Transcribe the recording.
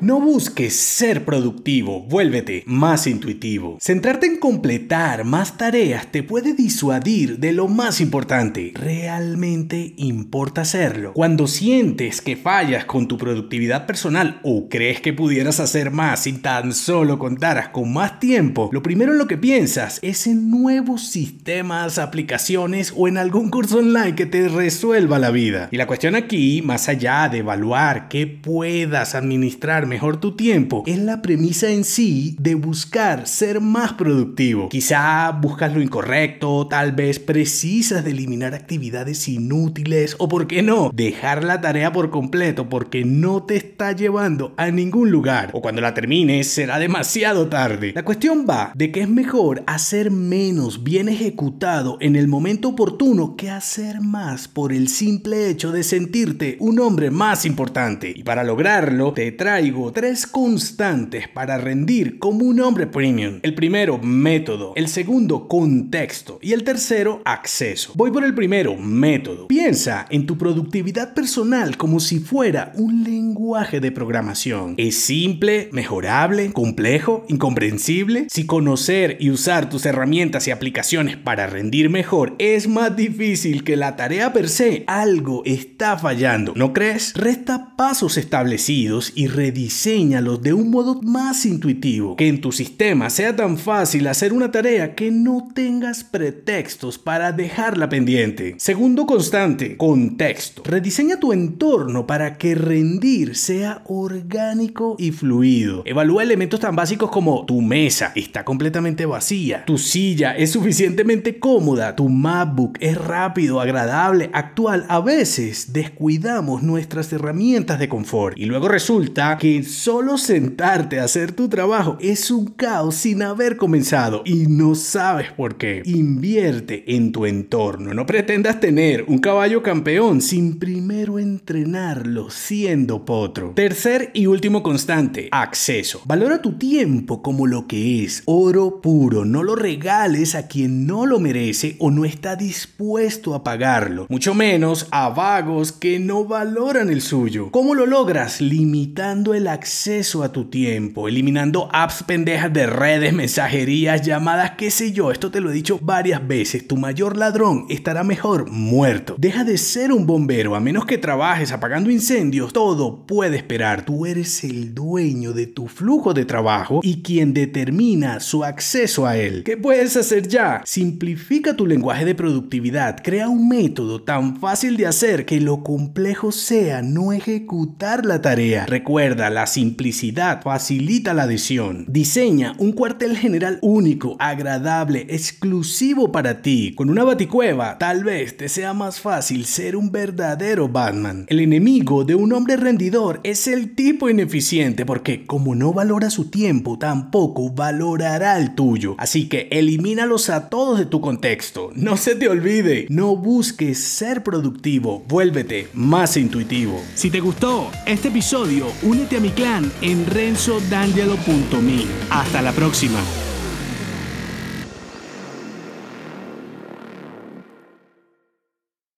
No busques ser productivo, vuélvete más intuitivo. Centrarte en completar más tareas te puede disuadir de lo más importante. ¿Realmente importa hacerlo? Cuando sientes que fallas con tu productividad personal o crees que pudieras hacer más si tan solo contaras con más tiempo, lo primero en lo que piensas es en nuevos sistemas, aplicaciones o en algún curso online que te resuelva la vida. Y la cuestión aquí, más allá de evaluar que puedas administrar mejor tu tiempo es la premisa en sí de buscar ser más productivo. Quizá buscas lo incorrecto, tal vez precisas de eliminar actividades inútiles o, por qué no, dejar la tarea por completo porque no te está llevando a ningún lugar o cuando la termines será demasiado tarde. La cuestión va de que es mejor hacer menos bien ejecutado en el momento oportuno que hacer más por el simple hecho de sentirte un hombre más importante. Y para lograrlo te traigo tres constantes para rendir como un hombre premium. El primero, método. El segundo, contexto. Y el tercero, acceso. Voy por el primero, método. Piensa en tu productividad personal como si fuera un lenguaje de programación. ¿Es simple, mejorable, complejo, incomprensible? Si conocer y usar tus herramientas y aplicaciones para rendir mejor es más difícil que la tarea per se, algo está fallando. ¿No crees? Resta pasos establecidos y rediseña diseñalos de un modo más intuitivo, que en tu sistema sea tan fácil hacer una tarea que no tengas pretextos para dejarla pendiente. Segundo constante, contexto. Rediseña tu entorno para que rendir sea orgánico y fluido. Evalúa elementos tan básicos como tu mesa está completamente vacía, tu silla es suficientemente cómoda, tu MacBook es rápido, agradable, actual. A veces descuidamos nuestras herramientas de confort y luego resulta que solo sentarte a hacer tu trabajo es un caos sin haber comenzado y no sabes por qué. Invierte en tu entorno. No pretendas tener un caballo campeón sin primero entrenarlo siendo potro. Tercer y último constante, acceso. Valora tu tiempo como lo que es, oro puro. No lo regales a quien no lo merece o no está dispuesto a pagarlo. Mucho menos a vagos que no valoran el suyo. ¿Cómo lo logras? Limitando el acceso a tu tiempo, eliminando apps pendejas de redes, mensajerías, llamadas, qué sé yo. Esto te lo he dicho varias veces. Tu mayor ladrón estará mejor muerto. Deja de ser un bombero, a menos que trabajes apagando incendios. Todo puede esperar. Tú eres el dueño de tu flujo de trabajo y quien determina su acceso a él. ¿Qué puedes hacer ya? Simplifica tu lenguaje de productividad. Crea un método tan fácil de hacer que lo complejo sea no ejecutar la tarea. Recuerda, la simplicidad facilita la adhesión. Diseña un cuartel general único, agradable, exclusivo para ti. Con una baticueva, tal vez te sea más fácil ser un verdadero Batman. El enemigo de un hombre rendidor es el tipo ineficiente porque como no valora su tiempo, tampoco valorará el tuyo. Así que elimínalos a todos de tu contexto. No se te olvide, no busques ser productivo, vuélvete más intuitivo. Si te gustó este episodio, únete mi clan en renzodangelo.me. Hasta la próxima.